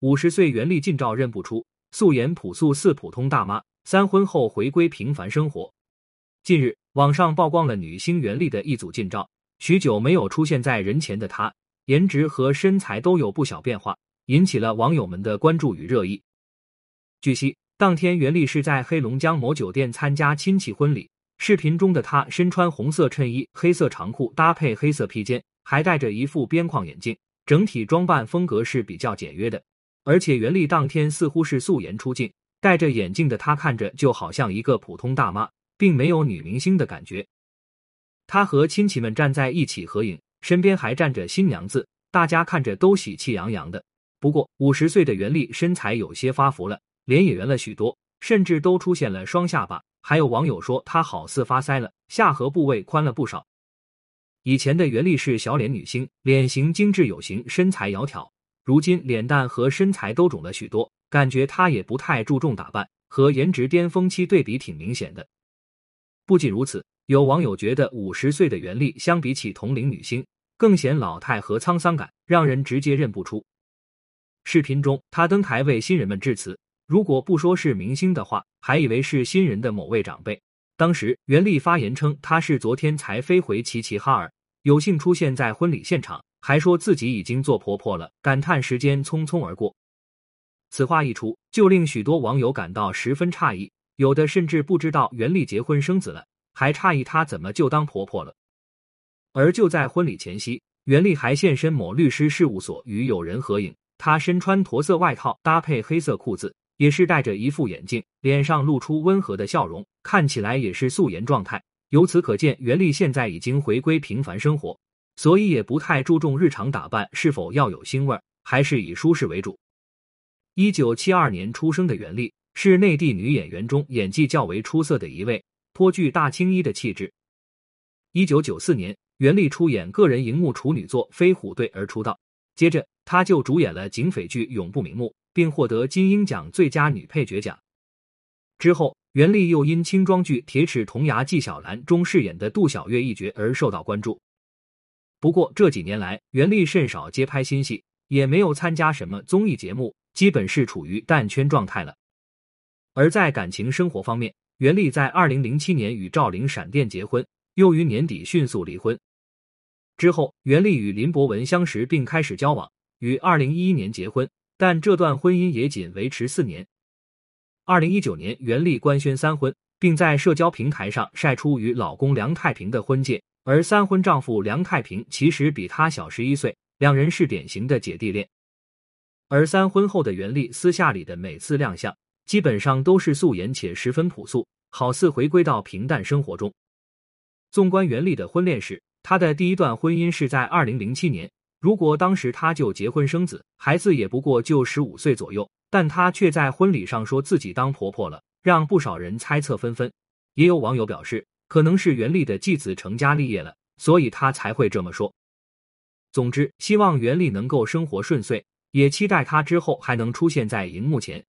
五十岁袁立近照认不出，素颜朴素似普通大妈，三婚后回归平凡生活。近日，网上曝光了女星袁立的一组近照，许久没有出现在人前的她，颜值和身材都有不小变化，引起了网友们的关注与热议。据悉，当天袁立是在黑龙江某酒店参加亲戚婚礼。视频中的她身穿红色衬衣、黑色长裤，搭配黑色披肩，还戴着一副边框眼镜，整体装扮风格是比较简约的。而且袁立当天似乎是素颜出镜，戴着眼镜的她看着就好像一个普通大妈。并没有女明星的感觉。她和亲戚们站在一起合影，身边还站着新娘子，大家看着都喜气洋洋的。不过，五十岁的袁立身材有些发福了，脸也圆了许多，甚至都出现了双下巴。还有网友说她好似发腮了，下颌部位宽了不少。以前的袁立是小脸女星，脸型精致有型，身材窈窕。如今脸蛋和身材都肿了许多，感觉她也不太注重打扮，和颜值巅峰期对比挺明显的。不仅如此，有网友觉得五十岁的袁立相比起同龄女星，更显老态和沧桑感，让人直接认不出。视频中，她登台为新人们致辞，如果不说是明星的话，还以为是新人的某位长辈。当时，袁立发言称，她是昨天才飞回齐齐哈尔，有幸出现在婚礼现场，还说自己已经做婆婆了，感叹时间匆匆而过。此话一出，就令许多网友感到十分诧异。有的甚至不知道袁立结婚生子了，还诧异她怎么就当婆婆了。而就在婚礼前夕，袁立还现身某律师事务所与友人合影。她身穿驼色外套，搭配黑色裤子，也是戴着一副眼镜，脸上露出温和的笑容，看起来也是素颜状态。由此可见，袁立现在已经回归平凡生活，所以也不太注重日常打扮是否要有腥味，还是以舒适为主。一九七二年出生的袁立。是内地女演员中演技较为出色的一位，颇具大青衣的气质。一九九四年，袁立出演个人荧幕处女作《飞虎队》而出道，接着她就主演了警匪剧《永不瞑目》，并获得金鹰奖最佳女配角奖。之后，袁立又因轻装剧《铁齿铜牙纪晓岚》中饰演的杜小月一角而受到关注。不过这几年来，袁立甚少接拍新戏，也没有参加什么综艺节目，基本是处于淡圈状态了。而在感情生活方面，袁立在二零零七年与赵灵闪电结婚，又于年底迅速离婚。之后，袁立与林博文相识并开始交往，于二零一一年结婚，但这段婚姻也仅维持四年。二零一九年，袁立官宣三婚，并在社交平台上晒出与老公梁太平的婚戒，而三婚丈夫梁太平其实比她小十一岁，两人是典型的姐弟恋。而三婚后的袁立私下里的每次亮相。基本上都是素颜且十分朴素，好似回归到平淡生活中。纵观袁立的婚恋史，她的第一段婚姻是在二零零七年。如果当时她就结婚生子，孩子也不过就十五岁左右，但她却在婚礼上说自己当婆婆了，让不少人猜测纷纷。也有网友表示，可能是袁立的继子成家立业了，所以他才会这么说。总之，希望袁立能够生活顺遂，也期待他之后还能出现在荧幕前。